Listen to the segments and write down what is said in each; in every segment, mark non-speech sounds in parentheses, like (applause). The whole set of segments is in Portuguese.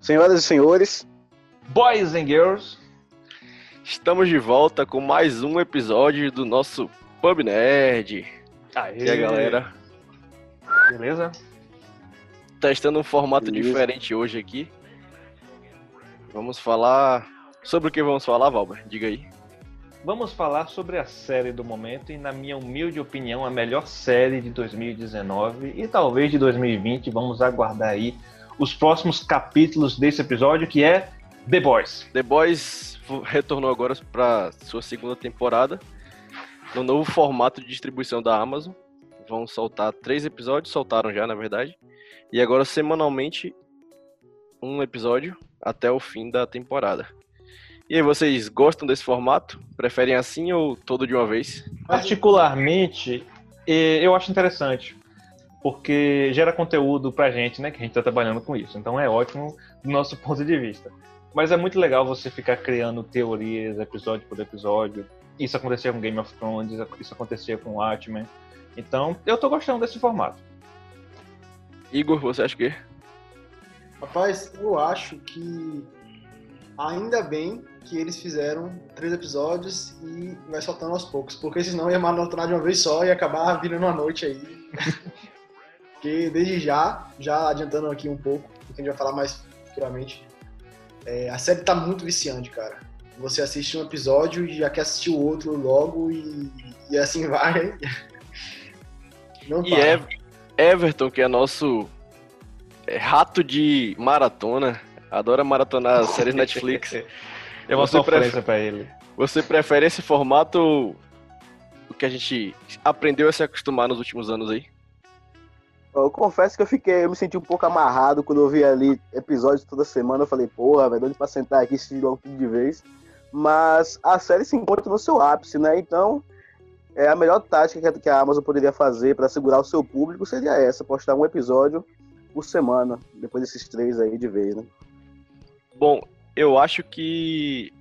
Senhoras e senhores, Boys and Girls, Estamos de volta com mais um episódio do nosso Pub Nerd. Aê. E a galera, beleza? testando um formato Beleza. diferente hoje aqui. Vamos falar. Sobre o que vamos falar, Valber? Diga aí. Vamos falar sobre a série do momento e, na minha humilde opinião, a melhor série de 2019 e talvez de 2020. Vamos aguardar aí os próximos capítulos desse episódio, que é The Boys. The Boys retornou agora para sua segunda temporada no novo formato de distribuição da Amazon. Vão soltar três episódios, soltaram já, na verdade. E agora, semanalmente, um episódio até o fim da temporada. E aí, vocês gostam desse formato? Preferem assim ou todo de uma vez? Particularmente, eu acho interessante, porque gera conteúdo pra gente, né? Que a gente tá trabalhando com isso. Então é ótimo do nosso (laughs) ponto de vista. Mas é muito legal você ficar criando teorias, episódio por episódio. Isso acontecia com Game of Thrones, isso acontecia com Watchmen. Então, eu tô gostando desse formato. Igor, você acha que? Rapaz, eu acho que ainda bem que eles fizeram três episódios e vai soltando aos poucos, porque senão ia maratonar de uma vez só e acabar virando uma noite aí. (laughs) porque desde já, já adiantando aqui um pouco, porque a gente vai falar mais futuramente, é, a série tá muito viciante, cara. Você assiste um episódio e já quer assistir o outro logo e, e assim vai. (laughs) Não E para. Ev- Everton, que é nosso é, rato de maratona, adora maratonar séries Netflix. (laughs) É uma Você sofrência pra ele. Você prefere esse formato o que a gente aprendeu a se acostumar nos últimos anos aí? eu confesso que eu fiquei, eu me senti um pouco amarrado quando eu vi ali episódios toda semana. Eu falei, porra, velho, onde pra sentar aqui e assistir logo tudo de vez. Mas a série se encontra no seu ápice, né? Então, é a melhor tática que a- que a Amazon poderia fazer para segurar o seu público seria essa, postar um episódio por semana, depois desses três aí de vez, né? Bom, eu acho que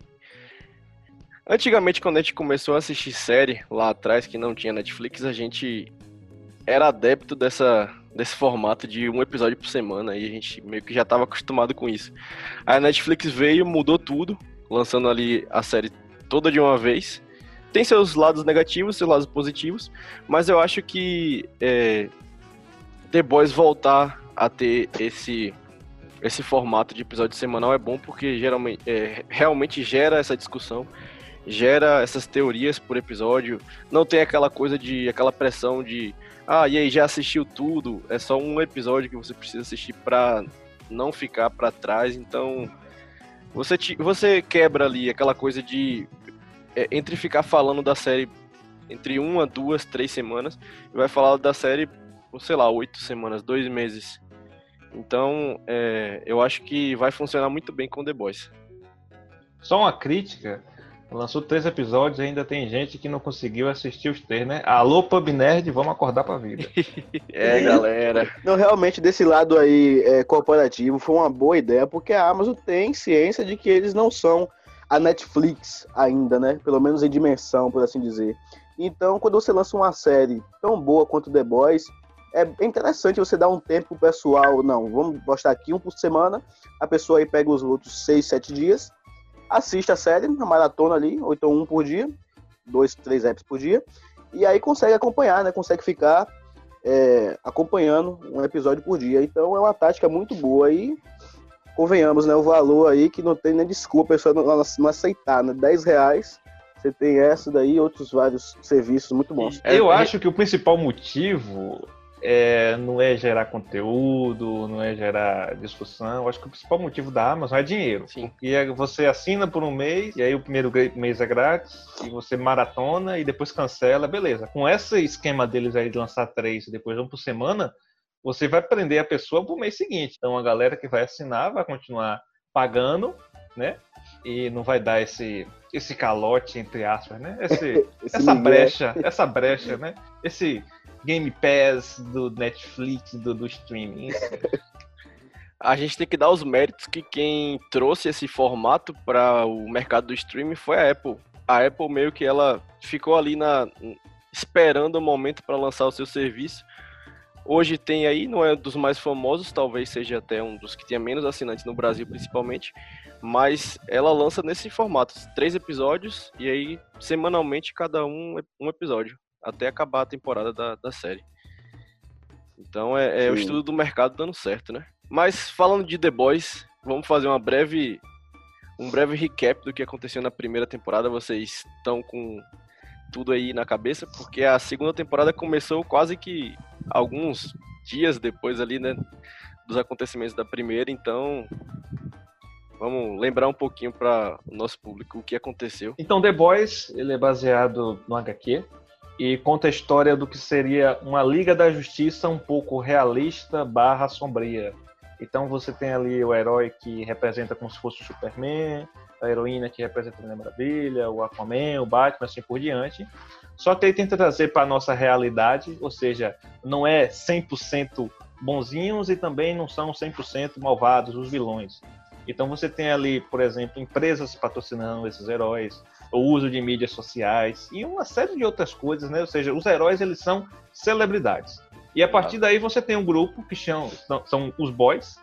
antigamente quando a gente começou a assistir série lá atrás que não tinha Netflix, a gente era adepto dessa desse formato de um episódio por semana e a gente meio que já estava acostumado com isso. A Netflix veio, mudou tudo, lançando ali a série toda de uma vez. Tem seus lados negativos, seus lados positivos, mas eu acho que é, The Boys voltar a ter esse esse formato de episódio semanal é bom porque geralmente é, realmente gera essa discussão, gera essas teorias por episódio. Não tem aquela coisa de aquela pressão de ah, e aí já assistiu tudo, é só um episódio que você precisa assistir pra não ficar pra trás. Então, você te- você quebra ali aquela coisa de é, entre ficar falando da série entre uma, duas, três semanas e vai falar da série sei lá, oito semanas, dois meses. Então, é, eu acho que vai funcionar muito bem com The Boys. Só uma crítica. Lançou três episódios e ainda tem gente que não conseguiu assistir os três, né? Alô, Pub Nerd, vamos acordar pra vida. (laughs) É, galera. Não, realmente, desse lado aí é, corporativo, foi uma boa ideia, porque a Amazon tem ciência de que eles não são a Netflix ainda, né? Pelo menos em dimensão, por assim dizer. Então, quando você lança uma série tão boa quanto The Boys, é interessante você dar um tempo pro pessoal. Não, vamos postar aqui um por semana. A pessoa aí pega os outros seis, sete dias, assiste a série, a maratona ali, ou então um por dia, dois, três apps por dia, e aí consegue acompanhar, né? Consegue ficar é, acompanhando um episódio por dia. Então é uma tática muito boa e convenhamos, né? O valor aí que não tem nem desculpa a pessoa não, não- aceitar, né? 10 reais. Você tem essa daí e outros vários serviços muito bons. É, Eu é- acho que o principal motivo é, não é gerar conteúdo, não é gerar discussão. Eu acho que o principal motivo da Amazon é dinheiro. Sim. E é você assina por um mês, e aí o primeiro mês é grátis, e você maratona e depois cancela, beleza. Com esse esquema deles aí de lançar três e depois um por semana, você vai prender a pessoa pro mês seguinte. Então a galera que vai assinar vai continuar pagando, né? E não vai dar esse, esse calote, entre aspas, né? Esse, (laughs) Esse essa Miguel. brecha, essa brecha, né? Esse Game Pass do Netflix, do, do streaming. (laughs) A gente tem que dar os méritos que quem trouxe esse formato para o mercado do streaming foi a Apple. A Apple meio que ela ficou ali na esperando o momento para lançar o seu serviço. Hoje tem aí, não é dos mais famosos, talvez seja até um dos que tenha menos assinantes no Brasil, principalmente, mas ela lança nesse formato, três episódios e aí semanalmente cada um um episódio, até acabar a temporada da, da série. Então é, é o estudo do mercado dando certo, né? Mas falando de The Boys, vamos fazer uma breve um breve recap do que aconteceu na primeira temporada. Vocês estão com tudo aí na cabeça, porque a segunda temporada começou quase que alguns dias depois ali, né, dos acontecimentos da primeira, então vamos lembrar um pouquinho para o nosso público o que aconteceu. Então The Boys, ele é baseado no HQ e conta a história do que seria uma Liga da Justiça um pouco realista barra sombria. Então você tem ali o herói que representa como se fosse o Superman, a heroína que representa a Mulher Maravilha, o Aquaman, o Batman, assim por diante. Só que ele tenta trazer para a nossa realidade, ou seja, não é 100% bonzinhos e também não são 100% malvados os vilões. Então você tem ali, por exemplo, empresas patrocinando esses heróis, o uso de mídias sociais e uma série de outras coisas, né? Ou seja, os heróis eles são celebridades. E a partir daí você tem um grupo que chama, são os Boys,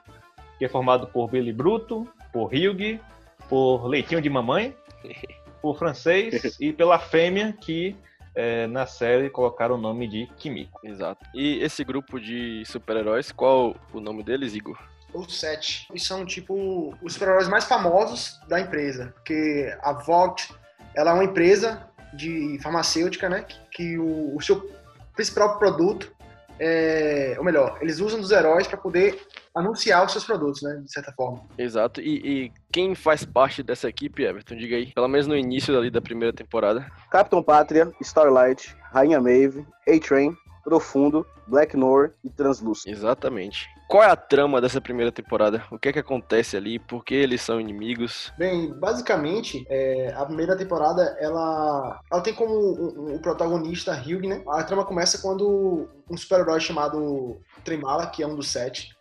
que é formado por Billy Bruto, por Hugh, por Leitinho de Mamãe, (laughs) por Francês e pela fêmea que é, na série colocaram o nome de Kimiko. Exato. E esse grupo de super-heróis, qual o nome deles, Igor? Os sete. E são, tipo, os super-heróis mais famosos da empresa. Porque a Vogt, ela é uma empresa de farmacêutica, né? Que, que o, o seu principal produto é, ou melhor, eles usam dos heróis para poder anunciar os seus produtos, né, de certa forma. Exato. E, e, quem faz parte dessa equipe, Everton? Diga aí. Pelo menos no início ali da primeira temporada. Capitão Pátria, Starlight, Rainha Maeve, A-Train, Profundo, Black Noir e Translúcido. Exatamente. Qual é a trama dessa primeira temporada? O que é que acontece ali? Por que eles são inimigos? Bem, basicamente, é, a primeira temporada, ela, ela tem como o, protagonista Hugh, né? A trama começa quando um super-herói chamado Tremala, que é um dos sete,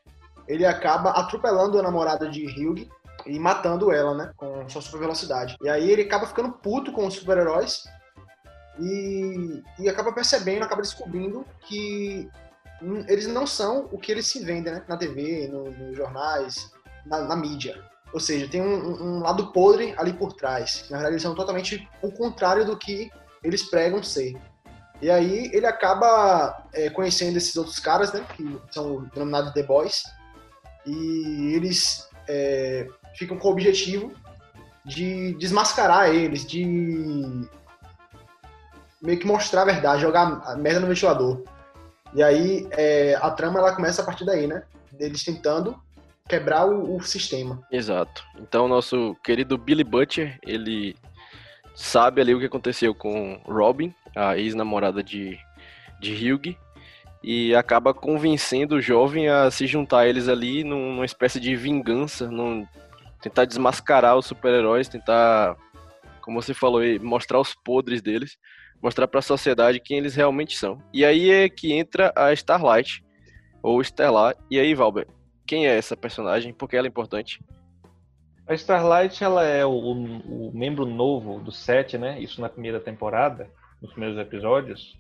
ele acaba atropelando a namorada de Hugh e matando ela, né? Com sua super velocidade. E aí ele acaba ficando puto com os super-heróis e, e acaba percebendo, acaba descobrindo que eles não são o que eles se vendem né? na TV, no, nos jornais, na, na, mídia. Ou seja, tem um, um, lado podre ali por trás. Na verdade, eles são totalmente o contrário do que eles pregam ser. E aí ele acaba é, conhecendo esses outros caras, né? Que são denominados The Boys. E eles é, ficam com o objetivo de desmascarar eles, de meio que mostrar a verdade, jogar a merda no ventilador. E aí é, a trama ela começa a partir daí, né? Deles tentando quebrar o, o sistema. Exato. Então nosso querido Billy Butcher, ele sabe ali o que aconteceu com Robin, a ex-namorada de, de Hugh, e acaba convencendo o jovem a se juntar a eles ali numa espécie de vingança, num, tentar desmascarar os super-heróis, tentar, como você falou, mostrar os podres deles mostrar para a sociedade quem eles realmente são. E aí é que entra a Starlight, ou Stellar. E aí, Valber, quem é essa personagem? Por que ela é importante? A Starlight, ela é o, o, membro novo do set, né? Isso na primeira temporada, nos primeiros episódios.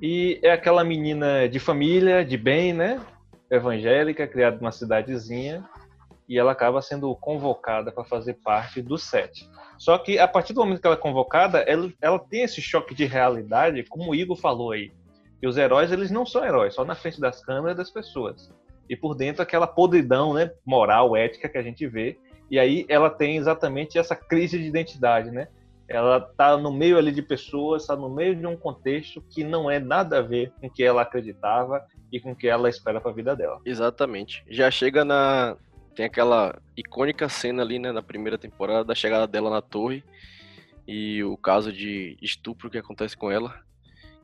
E é aquela menina de família, de bem, né? Evangélica, criada numa cidadezinha. E ela acaba sendo convocada para fazer parte do set. Só que a partir do momento que ela é convocada, ela, ela tem esse choque de realidade, como o Igor falou aí. Que os heróis, eles não são heróis, só na frente das câmeras das pessoas. E por dentro aquela podridão, né, moral, ética que a gente vê. E aí ela tem exatamente essa crise de identidade, né? Ela tá no meio ali de pessoas, está no meio de um contexto que não é nada a ver com o que ela acreditava e com o que ela espera para a vida dela. Exatamente. Já chega na, tem aquela icônica cena ali, né, na primeira temporada, da chegada dela na torre e o caso de estupro que acontece com ela.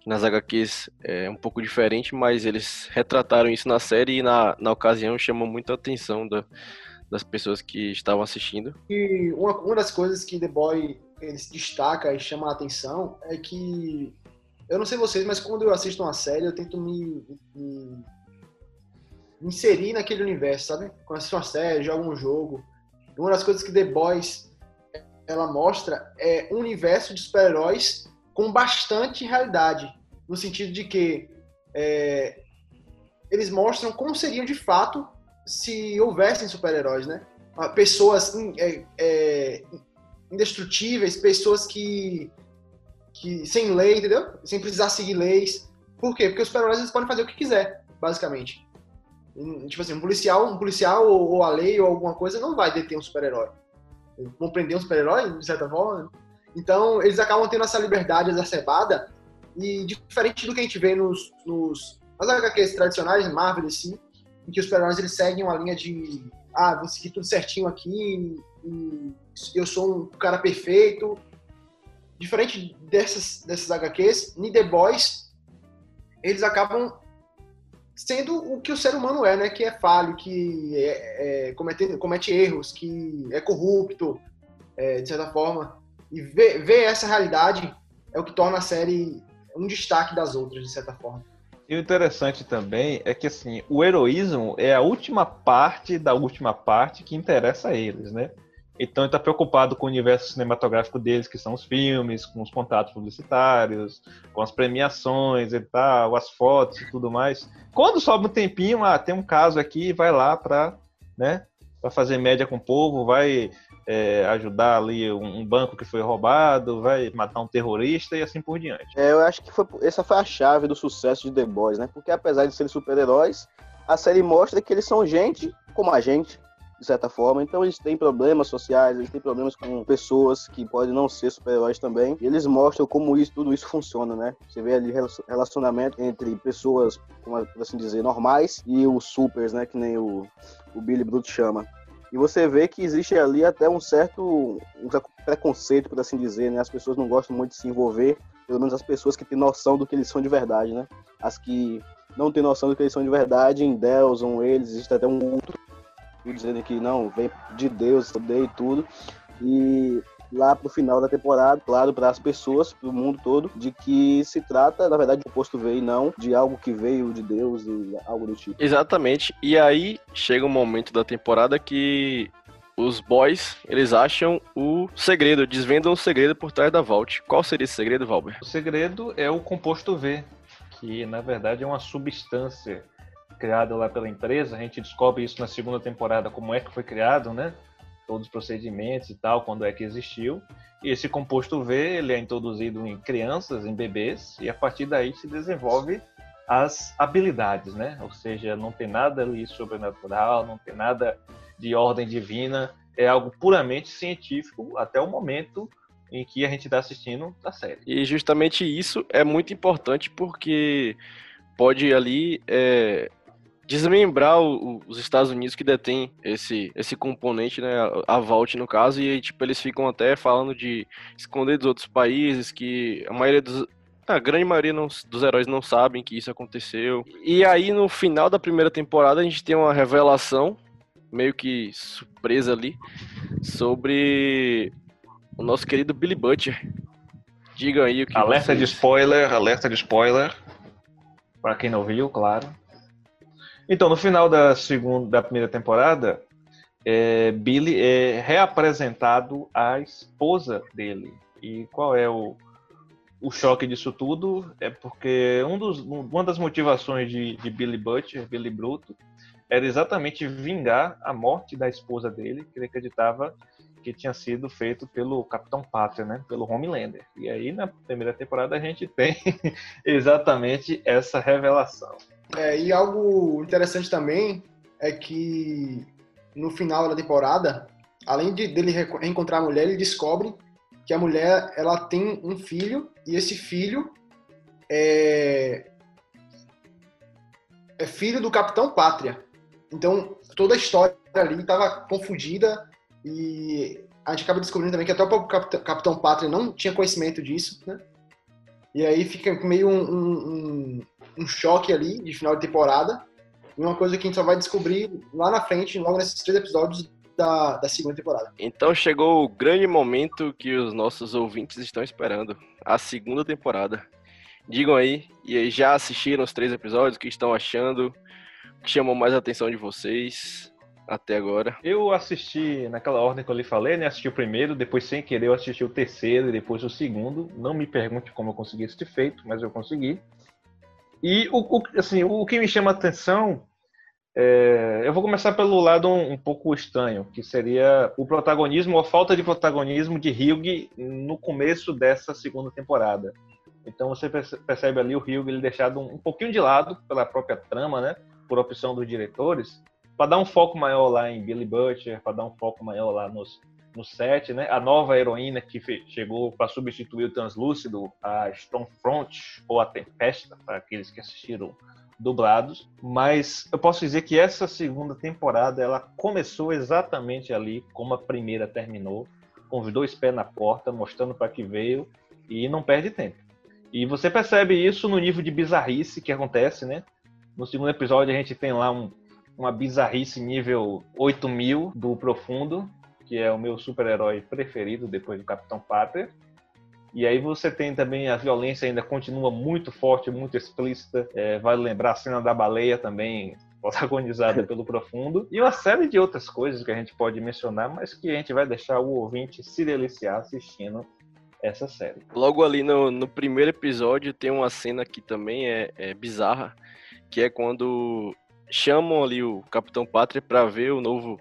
Nas HQs é um pouco diferente, mas eles retrataram isso na série e na, na ocasião chamou muita atenção da, das pessoas que estavam assistindo. E uma, uma das coisas que The Boy ele se destaca e chama a atenção é que eu não sei vocês, mas quando eu assisto uma série, eu tento me, me inserir naquele universo, sabe? Quando assiste uma série, joga um jogo. Uma das coisas que The Boys ela mostra é um universo de super-heróis com bastante realidade. no sentido de que é, eles mostram como seriam de fato se houvessem super-heróis, né? Ah, pessoas é, é, indestrutíveis, pessoas que, que sem lei, entendeu? Sem precisar seguir leis. Por quê? Porque os super-heróis podem fazer o que quiser, basicamente. Tipo assim, um policial, um policial ou, ou a lei ou alguma coisa não vai deter um super-herói. Vão prender um super-herói, de certa forma. Então, eles acabam tendo essa liberdade exacerbada e diferente do que a gente vê nos, nos nas HQs tradicionais, Marvel e DC, em que os super-heróis eles seguem uma linha de ah, vou seguir tudo certinho aqui e eu sou um cara perfeito. Diferente dessas, dessas HQs, em The Boys, eles acabam sendo o que o ser humano é, né? Que é falho, que é, é, comete, comete erros, que é corrupto, é, de certa forma. E ver, ver essa realidade é o que torna a série um destaque das outras, de certa forma. E o interessante também é que assim, o heroísmo é a última parte da última parte que interessa a eles, né? Então ele está preocupado com o universo cinematográfico deles, que são os filmes, com os contatos publicitários, com as premiações e tal, as fotos e tudo mais. Quando sobra um tempinho, ah, tem um caso aqui, vai lá para né, fazer média com o povo, vai é, ajudar ali um, banco que foi roubado, vai matar um terrorista e assim por diante. É, eu acho que foi, essa foi a chave do sucesso de The Boys, né? Porque apesar de serem super-heróis, a série mostra que eles são gente como a gente, de certa forma. Então eles têm problemas sociais, eles têm problemas com pessoas que podem não ser super-heróis também. E eles mostram como isso, tudo isso funciona, né? Você vê ali relacionamento entre pessoas, como por assim dizer, normais e os supers, né? Que nem o, o Billy Bruto chama. E você vê que existe ali até um certo um preconceito, por assim dizer, né? As pessoas não gostam muito de se envolver, pelo menos as pessoas que têm noção do que eles são de verdade, né? As que não têm noção do que eles são de verdade, endeusam eles, existe até um outro dizendo que não, vem de Deus, poder e tudo. E lá pro final da temporada, claro, para as pessoas, pro mundo todo, de que se trata, na verdade, do posto veio e não de algo que veio de Deus e algo do tipo. Exatamente. E aí chega um momento da temporada que os boys, eles acham o segredo, desvendam o segredo por trás da Vault. Qual seria esse segredo, Valber? O segredo é o composto V, que na verdade é uma substância criado lá pela empresa. A gente descobre isso na segunda temporada, como é que foi criado, né? Todos os procedimentos e tal, quando é que existiu. E esse composto V, ele é introduzido em crianças, em bebês, e a partir daí se desenvolve as habilidades, né? Ou seja, não tem nada ali sobrenatural, não tem nada de ordem divina, é algo puramente científico até o momento em que a gente está assistindo a série. E justamente isso é muito importante porque pode ali é, desmembrar o, os Estados Unidos que detém esse, esse componente, né, a Vault no caso, e tipo, eles ficam até falando de esconder dos outros países, que a maioria dos, a grande maioria não, dos heróis não sabem que isso aconteceu. E aí, no final da primeira temporada, a gente tem uma revelação, meio que surpresa ali, sobre o nosso querido Billy Butcher. Diga aí o que. Alerta vocês... de spoiler, alerta de spoiler. Para quem não viu, claro. Então, no final da segunda, da primeira temporada, é, Billy é reapresentado à esposa dele. E qual é o, o choque disso tudo? É porque um dos, uma das motivações de, de Billy Butcher, Billy Bruto, era exatamente vingar a morte da esposa dele, que ele acreditava que tinha sido feito pelo Capitão Pátria, né? Pelo Homelander. E aí, na primeira temporada, a gente tem (laughs) exatamente essa revelação. É, e algo interessante também é que no final da temporada, além de dele reencontrar a mulher, ele descobre que a mulher ela tem um filho e esse filho é, é filho do Capitão Pátria. Então toda a história ali estava confundida e a gente acaba descobrindo também que até o Capitão Pátria não tinha conhecimento disso, né? E aí fica meio um, um choque ali de final de temporada. E uma coisa que a gente só vai descobrir lá na frente, logo nesses três episódios da, da segunda temporada. Então chegou o grande momento que os nossos ouvintes estão esperando a segunda temporada. Digam aí, e aí já assistiram os três episódios, o que estão achando, o que chamou mais a atenção de vocês. até agora? Eu assisti naquela ordem que eu lhe falei, né? Assisti o primeiro, depois sem querer eu assisti o terceiro e depois o segundo. Não me pergunte como eu consegui esse feito, mas eu consegui. E o, o assim, o que me chama a atenção é, eu vou começar pelo lado um, um, pouco estranho, que seria o protagonismo ou a falta de protagonismo de Hugh no começo dessa segunda temporada. Então você percebe ali o Hugh ele deixado um, um pouquinho de lado pela própria trama, né? Por opção dos diretores, para dar um foco maior lá em Billy Butcher, para dar um foco maior lá nos, no set, né? A nova heroína que chegou para substituir o Translúcido, a Stormfront ou a Tempesta, para aqueles que assistiram dublados, mas eu posso dizer que essa segunda temporada ela começou exatamente ali como a primeira terminou, com os dois pés na porta, mostrando para que veio e não perde tempo. E você percebe isso no nível de bizarrice que acontece, né? No segundo episódio a gente tem lá um, uma bizarrice nível 8000 do Profundo, que é o meu super-herói preferido depois do Capitão Pátria. E aí você tem também a violência ainda continua muito forte, muito explícita. É, vale lembrar a cena da baleia também, (laughs) protagonizada pelo Profundo. E uma série de outras coisas que a gente pode mencionar, mas que a gente vai deixar o ouvinte se deliciar assistindo essa série. Logo ali no, no primeiro episódio tem uma cena que também é, é bizarra, que é quando chamam ali o Capitão Pátria para ver o novo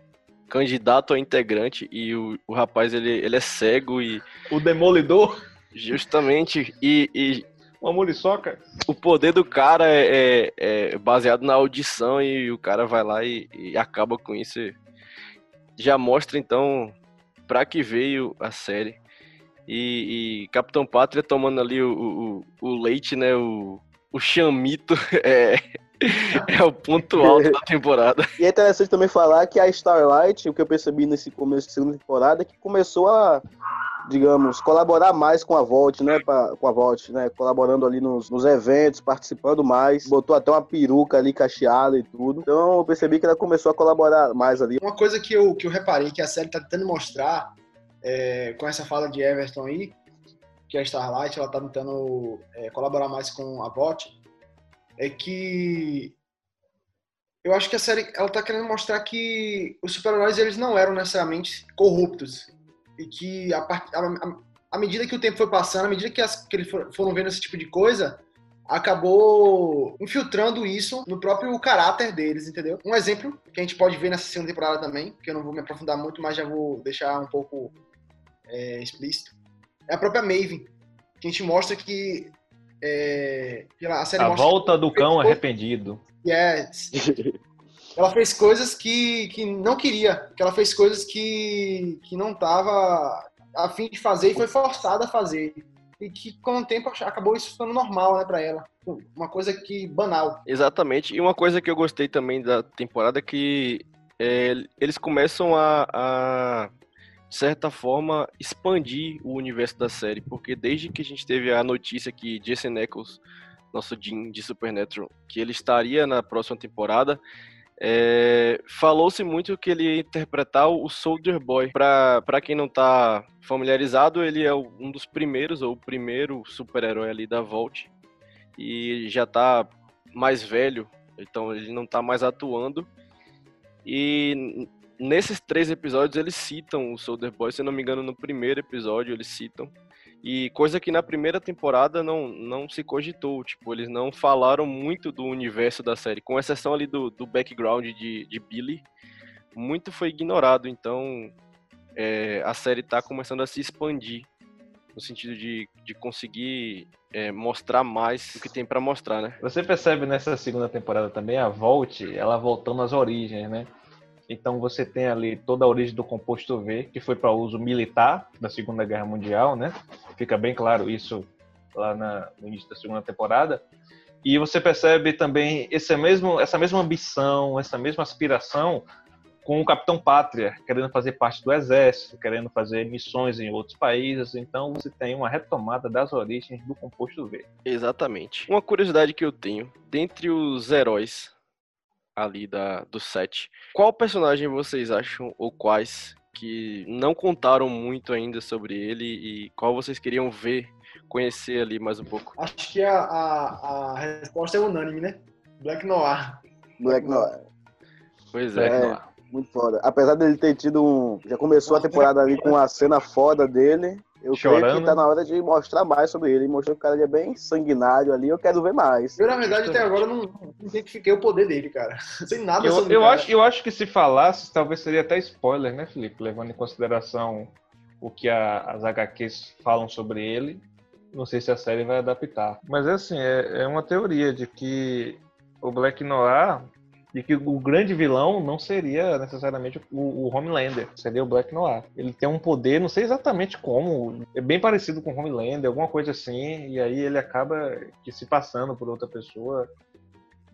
candidato a integrante e o, o rapaz ele, ele é cego e o demolidor Justamente, e, e uma muriçoca. O poder do cara é, é, é, baseado na audição e o cara vai lá e, e acaba com isso. Já mostra então para que veio a série. E, e, Capitão Pátria tomando ali o, o, o leite, né? O, o chamito (laughs) é, (laughs) é o ponto alto da temporada. E é interessante também falar que a Starlight, o que eu percebi nesse começo da segunda temporada, é que começou a digamos, colaborar mais com a Volt, né? Pra, com a Volt, né? Colaborando ali nos, nos eventos, participando mais. Botou até uma peruca ali cacheada e tudo. Então eu percebi que ela começou a colaborar mais ali. Uma coisa que eu, que eu reparei que a série tá tentando mostrar é, com essa fala de Everton aí, que a Starlight ela tá tentando é, colaborar mais com a Volt, é que eu acho que a série ela tá querendo mostrar que os super-heróis eles não eram necessariamente corruptos e que a, a, a, medida que o tempo foi passando, à medida que, as, que eles foram vendo esse tipo de coisa, acabou infiltrando isso no próprio caráter deles, entendeu? Um exemplo que a gente pode ver nessa segunda temporada também, que eu não vou me aprofundar muito, mas já vou deixar um pouco é, explícito, é a própria Maven, que a gente mostra que é, a série a volta do cão arrependido. Yes. (laughs) ela fez coisas que, que não queria, que ela fez coisas que, que não estava a fim de fazer e foi forçada a fazer. E que com o tempo acabou isso ficando normal, né, para ela. Uma coisa que banal. Exatamente. E uma coisa que eu gostei também da temporada é que é, eles começam a, a, de certa forma, expandir o universo da série. Porque desde que a gente teve a notícia que Jason Eccles, nosso Jim de Supernatural, que ele estaria na próxima temporada, é, Falou-se muito que ele ia interpretar o Soldier Boy. Para quem não está familiarizado, ele é um dos primeiros, ou o primeiro super-herói ali da Vault. E já está mais velho, então ele não está mais atuando. E nesses três episódios eles citam o Soldier Boy, se não me engano, no primeiro episódio eles citam. E coisa que na primeira temporada não, não se cogitou, tipo, eles não falaram muito do universo da série, com exceção ali do, do background de, de Billy, muito foi ignorado, então é, a série está começando a se expandir no sentido de, de conseguir é, mostrar mais o que tem para mostrar, né? Você percebe nessa segunda temporada também a Volt, ela voltando às origens, né? Então você tem ali toda a origem do composto V, que foi para uso militar da Segunda Guerra Mundial, né? Fica bem claro isso lá na, no início da segunda temporada. E você percebe também esse mesmo, essa mesma ambição, essa mesma aspiração com o Capitão Pátria, querendo fazer parte do exército, querendo fazer missões em outros países. Então você tem uma retomada das origens do composto V. Exatamente. Uma curiosidade que eu tenho, dentre os heróis ali da, do set. Qual personagem vocês acham, ou quais, que não contaram muito ainda sobre ele e qual vocês queriam ver, conhecer ali mais um pouco? Acho que a, a, a resposta é unânime, né? Black Noir. Black Noir. Pois é. é. Muito foda. Apesar dele ter tido um. Já começou a temporada ali com uma cena foda dele. Eu creio Chorando. que tá na hora de mostrar mais sobre ele. Mostrou que o cara é bem sanguinário ali. Eu quero ver mais. Eu, na verdade, até agora não, não identifiquei o poder dele, cara. (laughs) Sem nada Eu, sobre eu, acho, eu acho que se falasse, talvez seria até spoiler, né, Felipe? Levando em consideração o que a- as HQs falam sobre ele. Não sei se a série vai adaptar. Mas é assim, é, é uma teoria de que o Black Noir, de que o grande vilão não seria necessariamente o, o Homelander, seria o Black Noir. Ele tem um poder, não sei exatamente como, é bem parecido com o Homelander, alguma coisa assim, e aí ele acaba se passando por outra pessoa.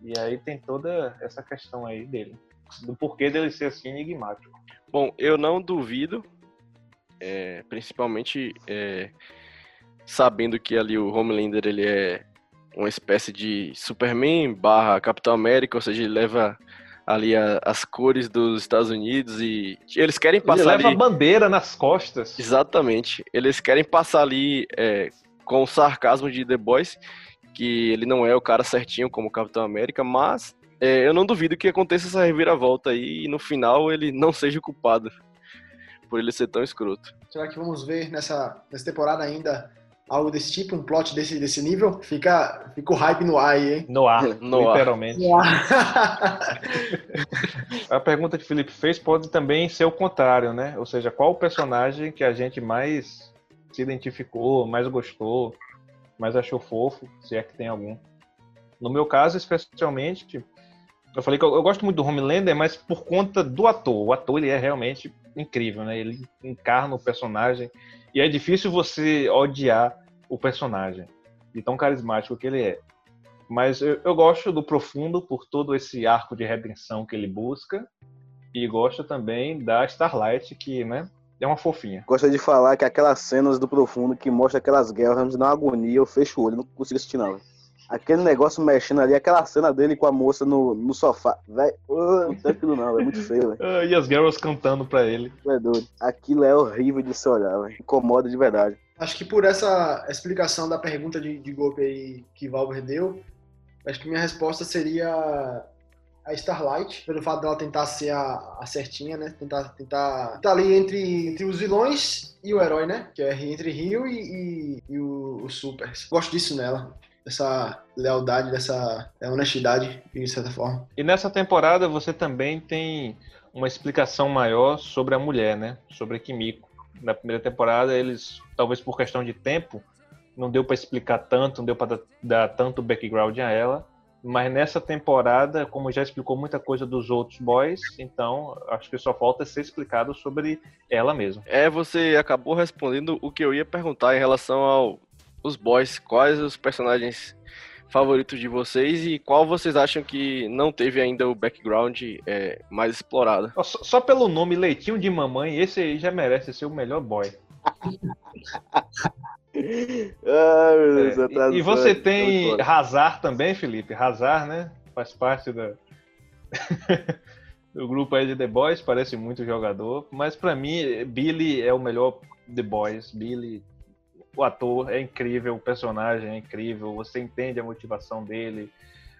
E aí tem toda essa questão aí dele. Do porquê dele ser assim enigmático. Bom, eu não duvido, é, principalmente é, sabendo que ali o Homelander ele é uma espécie de Superman barra Capitão América, ou seja, ele leva ali a- as cores dos Estados Unidos e eles querem Ele passar leva ali... a bandeira nas costas. Exatamente. Eles querem passar ali é, com o sarcasmo de The Boys, que ele não é o cara certinho como Capitão América, mas é, eu não duvido que aconteça essa reviravolta aí e no final ele não seja o culpado por ele ser tão escroto. Será que vamos ver nessa, nessa temporada ainda algo desse tipo, um plot desse, desse nível? Fica, fica o hype no ar aí, hein? No ar, (laughs) No ar. literalmente. No ar. (laughs) A pergunta que o Felipe fez pode também ser o contrário, né? Ou seja, qual o personagem que a gente mais se identificou, mais gostou, mais achou fofo, se é que tem algum. No meu caso, especialmente, eu falei que eu, eu gosto muito do Homelander, mas por conta do ator. O ator ele é realmente incrível, né? Ele encarna o personagem e é difícil você odiar o personagem de tão carismático que ele é. Mas eu, eu gosto do Profundo por todo esse arco de redenção que ele busca. E gosto também da Starlight, que, né, é uma fofinha. Gosto de falar que aquelas cenas do profundo que mostra aquelas guerras me dá uma agonia, eu fecho o olho, não consigo assistir não. Aquele negócio mexendo ali, aquela cena dele com a moça no, no sofá. Velho, não tem aquilo não, é muito feio, velho. Ah, e as girls cantando pra ele. É doido. Aquilo é horrível de se olhar, velho. Incomoda de verdade. Acho que por essa explicação da pergunta de, de golpe aí que Valver deu, acho que minha resposta seria a Starlight, pelo fato dela tentar ser a, a certinha, né? Tentar, tentar tá ali entre, entre os vilões e o herói, né? Que é entre Rio e, e, e o, o Super. Gosto disso nela. Dessa lealdade, dessa honestidade, de certa forma. E nessa temporada você também tem uma explicação maior sobre a mulher, né? Sobre a Kimiko. Na primeira temporada, eles, talvez por questão de tempo, não deu pra explicar tanto, não deu pra dar, dar tanto background a ela. Mas nessa temporada, como já explicou muita coisa dos outros boys, então acho que só falta ser explicado sobre ela mesma. É, você acabou respondendo o que eu ia perguntar em relação ao os boys, quais os personagens favoritos de vocês e qual vocês acham que não teve ainda o background é, mais explorado? Só, só pelo nome Leitinho de Mamãe, esse aí já merece ser o melhor boy. (laughs) Ai, meu Deus, É, a e- e você tem. Hazard também, Felipe. Hazard, né? Faz parte da... (laughs) do grupo aí de The Boys, parece muito jogador. Mas pra mim, Billy é o melhor The Boys. Billy, o ator é incrível, o personagem é incrível, você entende a motivação dele,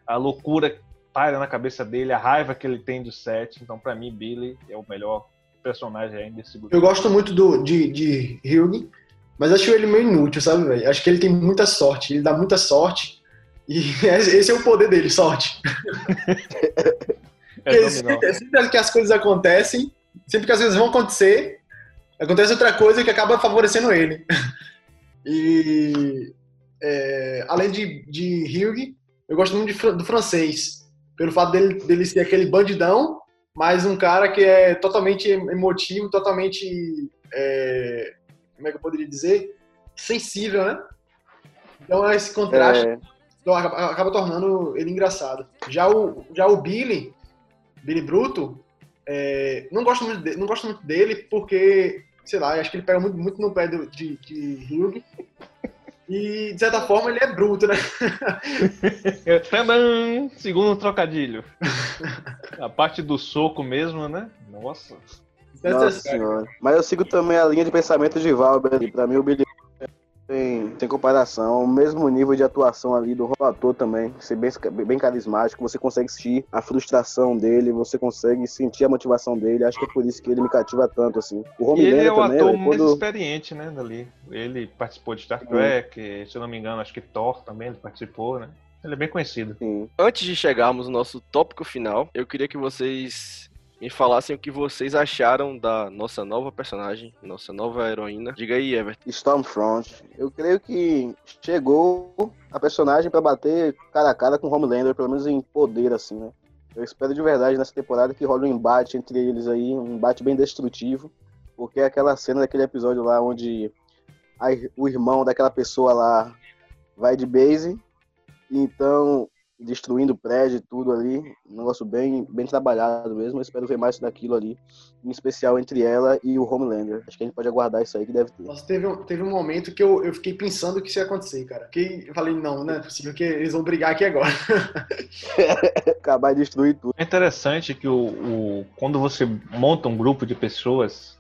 a loucura que paira na cabeça dele, a raiva que ele tem do set. Então, pra mim, Billy é o melhor personagem aí desse grupo. Eu gosto muito do, de, de Hyung, mas acho ele meio inútil, sabe, velho? Acho que ele tem muita sorte, ele dá muita sorte. E (laughs) esse é o poder dele, sorte. (laughs) É sempre, sempre que as coisas acontecem, sempre que as coisas vão acontecer, acontece outra coisa que acaba favorecendo ele. (laughs) E é, além de, de Hugh, eu gosto muito de do francês, pelo fato dele, dele ser aquele bandidão, mas um cara que é totalmente emotivo, totalmente. é, como é que eu poderia dizer? Sensível, né? Então esse contraste É, então, acaba, acaba tornando ele engraçado. Já o, já o Billy, Billy Bruto, é, não, gosto muito de- não gosto muito dele porque, sei lá, acho que ele pega muito, muito no pé do, de, de Hugh. E, de certa forma, ele é bruto, né? (laughs) Tadam! Segundo trocadilho. A parte do soco mesmo, né? Nossa. Nossa senhora. Mas eu sigo também a linha de pensamento de Valber. Pra mim, o Billy tem, tem comparação, o mesmo nível de atuação ali do ator também, ser bem, bem carismático, você consegue sentir a frustração dele, você consegue sentir a motivação dele, acho que é por isso que ele me cativa tanto, assim. O Homelander ele é o também, ator mais quando... experiente, né, dali. Ele participou de Star Trek, se eu não me engano, acho que Thor também ele participou, né? Ele é bem conhecido. Sim. Antes de chegarmos no nosso tópico final, eu queria que vocês me falassem o que vocês acharam da nossa nova personagem, nossa nova heroína. Diga aí, Everton. Stormfront. Eu creio que chegou a personagem para bater cara a cara com Homelander, pelo menos em poder, assim, né? Eu espero de verdade nessa temporada que role um embate entre eles aí, um embate bem destrutivo, porque é aquela cena daquele episódio lá onde a, o irmão daquela pessoa lá vai de base, então destruindo o prédio e tudo ali. Um negócio bem, bem trabalhado mesmo. Eu espero ver mais daquilo ali, em especial entre ela e o Homelander. Acho que a gente pode aguardar isso aí que deve ter. Nossa, teve, um, teve um momento que eu, eu fiquei pensando que isso ia acontecer, cara. Que eu falei, não, não é possível que eles vão brigar aqui agora. (laughs) Acabar de destruir tudo. É interessante que o, o quando você monta um grupo de pessoas,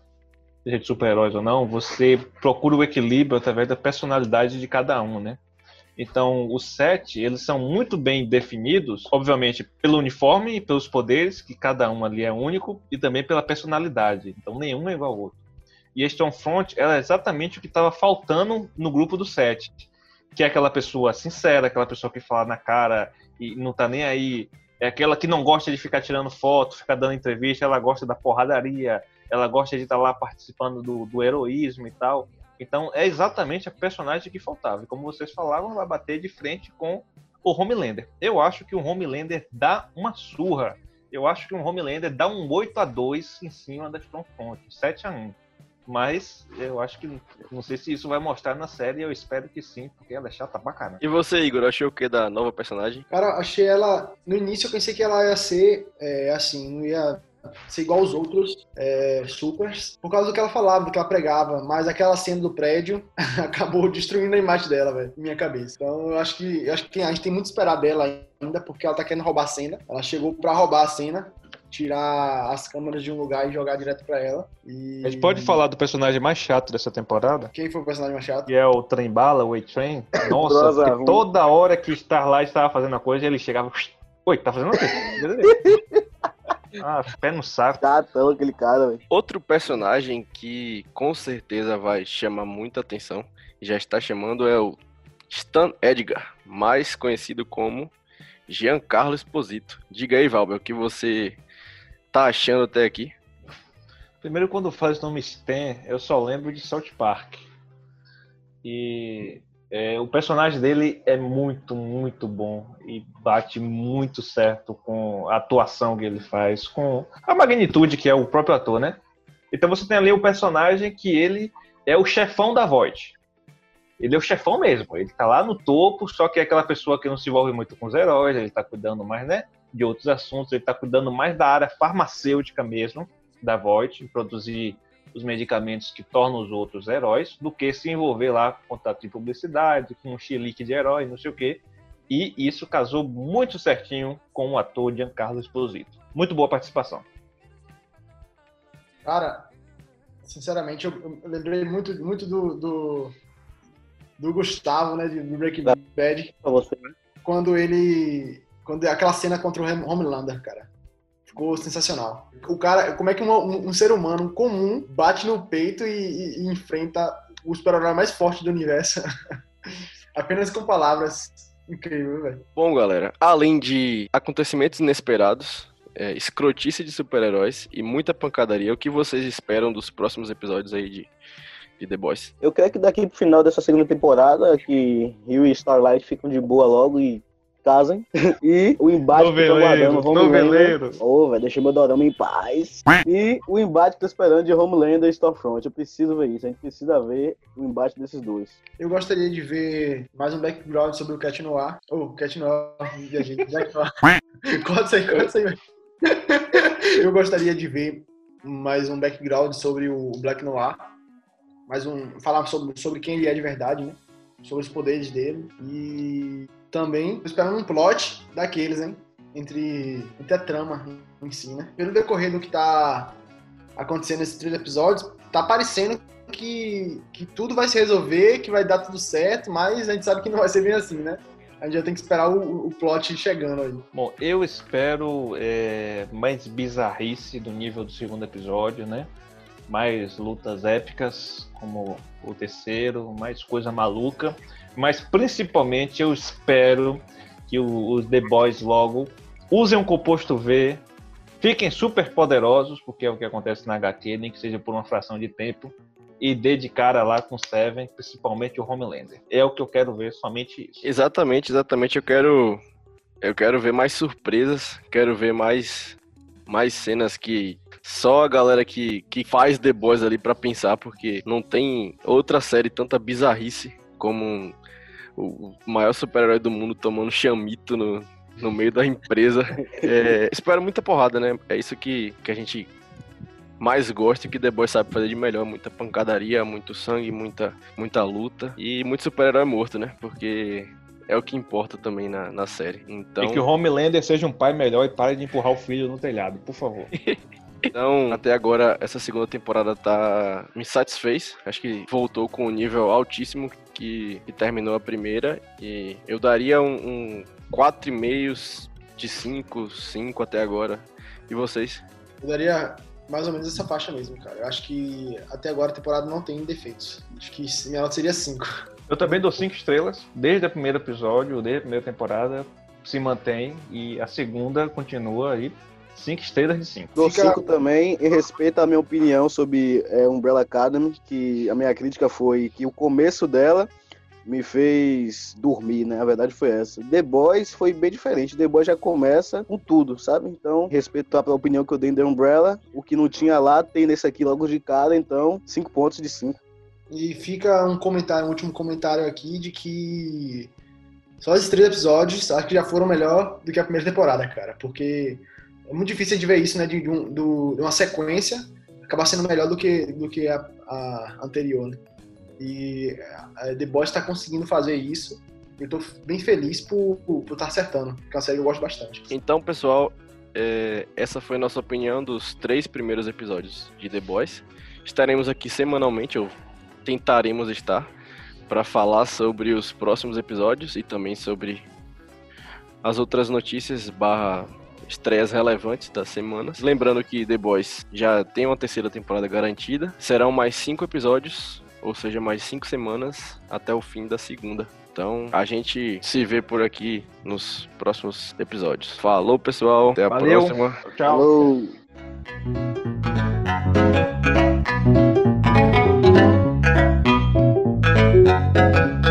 seja de super-heróis ou não, você procura o equilíbrio através da personalidade de cada um, né? Então, os sete, eles são muito bem definidos, obviamente, pelo uniforme e pelos poderes, que cada um ali é único, e também pela personalidade. Então, nenhum é igual ao outro. E a Stormfront, ela é exatamente o que estava faltando no grupo dos sete. Que é aquela pessoa sincera, aquela pessoa que fala na cara e não tá nem aí. É aquela que não gosta de ficar tirando foto, ficar dando entrevista, ela gosta da porradaria, ela gosta de estar tá lá participando do, do heroísmo e tal. Então é exatamente a personagem que faltava. E como vocês falaram, vai bater de frente com o Homelander. Eu acho que o Homelander dá uma surra. Eu acho que o Homelander dá um 8 a 2 em cima da Stormfront, 7 a 1 mas eu acho que não sei se isso vai mostrar na série, eu espero que sim, porque ela é chata pra caramba. E você, Igor, achou o que da nova personagem? Cara, achei ela. No início eu pensei que ela ia ser é, assim, não ia ser igual aos outros é, supers, por causa do que ela falava, do que ela pregava, mas aquela cena do prédio (laughs) acabou destruindo a imagem dela, velho, minha cabeça. Então eu acho que eu acho que a gente tem muito a esperar dela ainda, porque ela tá querendo roubar a cena. Ela chegou para roubar a cena, tirar as câmeras de um lugar e jogar direto para ela. E... A gente pode falar do personagem mais chato dessa temporada? Quem foi o personagem mais chato? Que é o Trem Bala, o A-Train. (laughs) Nossa, toda hora que Starlight estava fazendo a coisa, ele chegava. Oi, tá fazendo o quê? (laughs) Ah, pé no saco. Catão aquele cara, velho. Outro personagem que com certeza vai chamar muita atenção, e já está chamando, é o Stan Edgar, mais conhecido como Giancarlo Esposito. Diga aí, Valber, o que você tá achando até aqui? Primeiro, quando faz o nome Stan, eu só lembro de South Park. E é, o personagem dele é muito, muito bom e bate muito certo com a atuação que ele faz, com a magnitude que é o próprio ator, né? Então você tem ali o personagem que ele é o chefão da Void. Ele é o chefão mesmo, ele tá lá no topo, só que é aquela pessoa que não se envolve muito com os heróis, ele tá cuidando mais, né, de outros assuntos, ele tá cuidando mais da área farmacêutica mesmo, da Void, produzir os medicamentos que tornam os outros heróis, do que se envolver lá com contato de publicidade, com um chilique de herói, não sei o quê. E isso casou muito certinho com o ator Giancarlo Esposito. Muito boa participação. Cara, sinceramente, eu, eu lembrei muito, muito do, do, do Gustavo, né, do Breaking Bad. Você, né? Quando ele. Quando aquela cena contra o Homelander, cara. Ficou sensacional. O cara, como é que um, um, um ser humano comum bate no peito e, e, e enfrenta o super-herói mais forte do universo (laughs) apenas com palavras. Incrível, velho. Bom, galera, além de acontecimentos inesperados, é, escrotice de super-heróis e muita pancadaria, o que vocês esperam dos próximos episódios aí de, de The Boys? Eu creio que daqui pro final dessa segunda temporada, que Rio e Starlight ficam de boa logo e casem. (laughs) E o embate que tô guardando, Noveleiro. Ô, oh, velho, deixa meu dorama em paz. E o embate que tô esperando de Homelander e Stormfront. Eu preciso ver isso. A gente precisa ver o embate desses dois. Eu gostaria de ver mais um background sobre o Cat Noir. Ou, oh, Cat Noir, Jack Noir. (laughs) corta isso aí, corta isso aí. Eu gostaria de ver mais um background sobre o Black Noir. Mais um. Falar sobre, sobre quem ele é de verdade, né? Sobre os poderes dele. E também esperando um plot daqueles, hein? Entre, entre a trama em si, né? Pelo decorrer do que tá acontecendo nesses três episódios, tá parecendo que, que tudo vai se resolver, que vai dar tudo certo, mas a gente sabe que não vai ser bem assim, né? A gente já tem que esperar o, o plot chegando aí. Bom, eu espero é, mais bizarrice do nível do segundo episódio, né? Mais lutas épicas, como o terceiro, mais coisa maluca. Mas principalmente eu espero que os The Boys logo usem um composto V, fiquem super poderosos, porque é o que acontece na HQ, nem que seja por uma fração de tempo, e dê de cara lá com Seven, principalmente o Homelander. É o que eu quero ver, somente isso. Exatamente, exatamente. Eu quero eu quero ver mais surpresas, quero ver mais mais cenas que só a galera que, que faz The Boys ali para pensar, porque não tem outra série tanta bizarrice como o maior super-herói do mundo tomando chamito no, no meio da empresa. (laughs) É, espero muita porrada, né? É isso que, que a gente mais gosta e que The Boys sabe fazer de melhor. Muita pancadaria, muito sangue, muita, muita luta e muito super-herói morto, né? Porque é o que importa também na, na série. Então... E que o Homelander seja um pai melhor e pare de empurrar o filho no telhado, por favor. (laughs) Então, até agora, essa segunda temporada tá me satisfez. Acho que voltou com um nível altíssimo que, que terminou a primeira. E eu daria um, um 4,5 de 5, 5 até agora. E vocês? Eu daria mais ou menos essa faixa mesmo, cara. Eu acho que até agora a temporada não tem defeitos. Acho que minha nota seria 5. Eu também dou 5 estrelas. Desde o primeiro episódio, desde a primeira temporada, se mantém. E a segunda continua aí. 5 estrelas de 5. Dou 5 Fica... também, em respeito à minha opinião sobre é, Umbrella Academy, que a minha crítica foi que o começo dela me fez dormir, né? A verdade foi essa. The Boys foi bem diferente. The Boys já começa com tudo, sabe? Então, respeito a opinião que eu dei em The Umbrella, o que não tinha lá tem nesse aqui logo de cara, então, 5 pontos de 5. E fica um comentário, um último comentário aqui de que só esses três episódios acho que já foram melhor do que a primeira temporada, cara. Porque é muito difícil de ver isso, né? De, um, de uma sequência acabar sendo melhor do que, do que a, a anterior, né? E a The Boys está conseguindo fazer isso. Eu estou bem feliz por, estar tá acertando, porque é uma série eu gosto bastante. Então, pessoal, é, essa foi a nossa opinião dos três primeiros episódios de The Boys. Estaremos aqui semanalmente, ou tentaremos estar, para falar sobre os próximos episódios e também sobre as outras notícias barra estreias relevantes das semanas. Lembrando que The Boys já tem uma terceira temporada garantida. Serão mais cinco episódios ou seja, mais cinco semanas até o fim da segunda. Então a gente se vê por aqui nos próximos episódios. Falou, pessoal. Até a Valeu. próxima. Tchau. Falou. Thank you.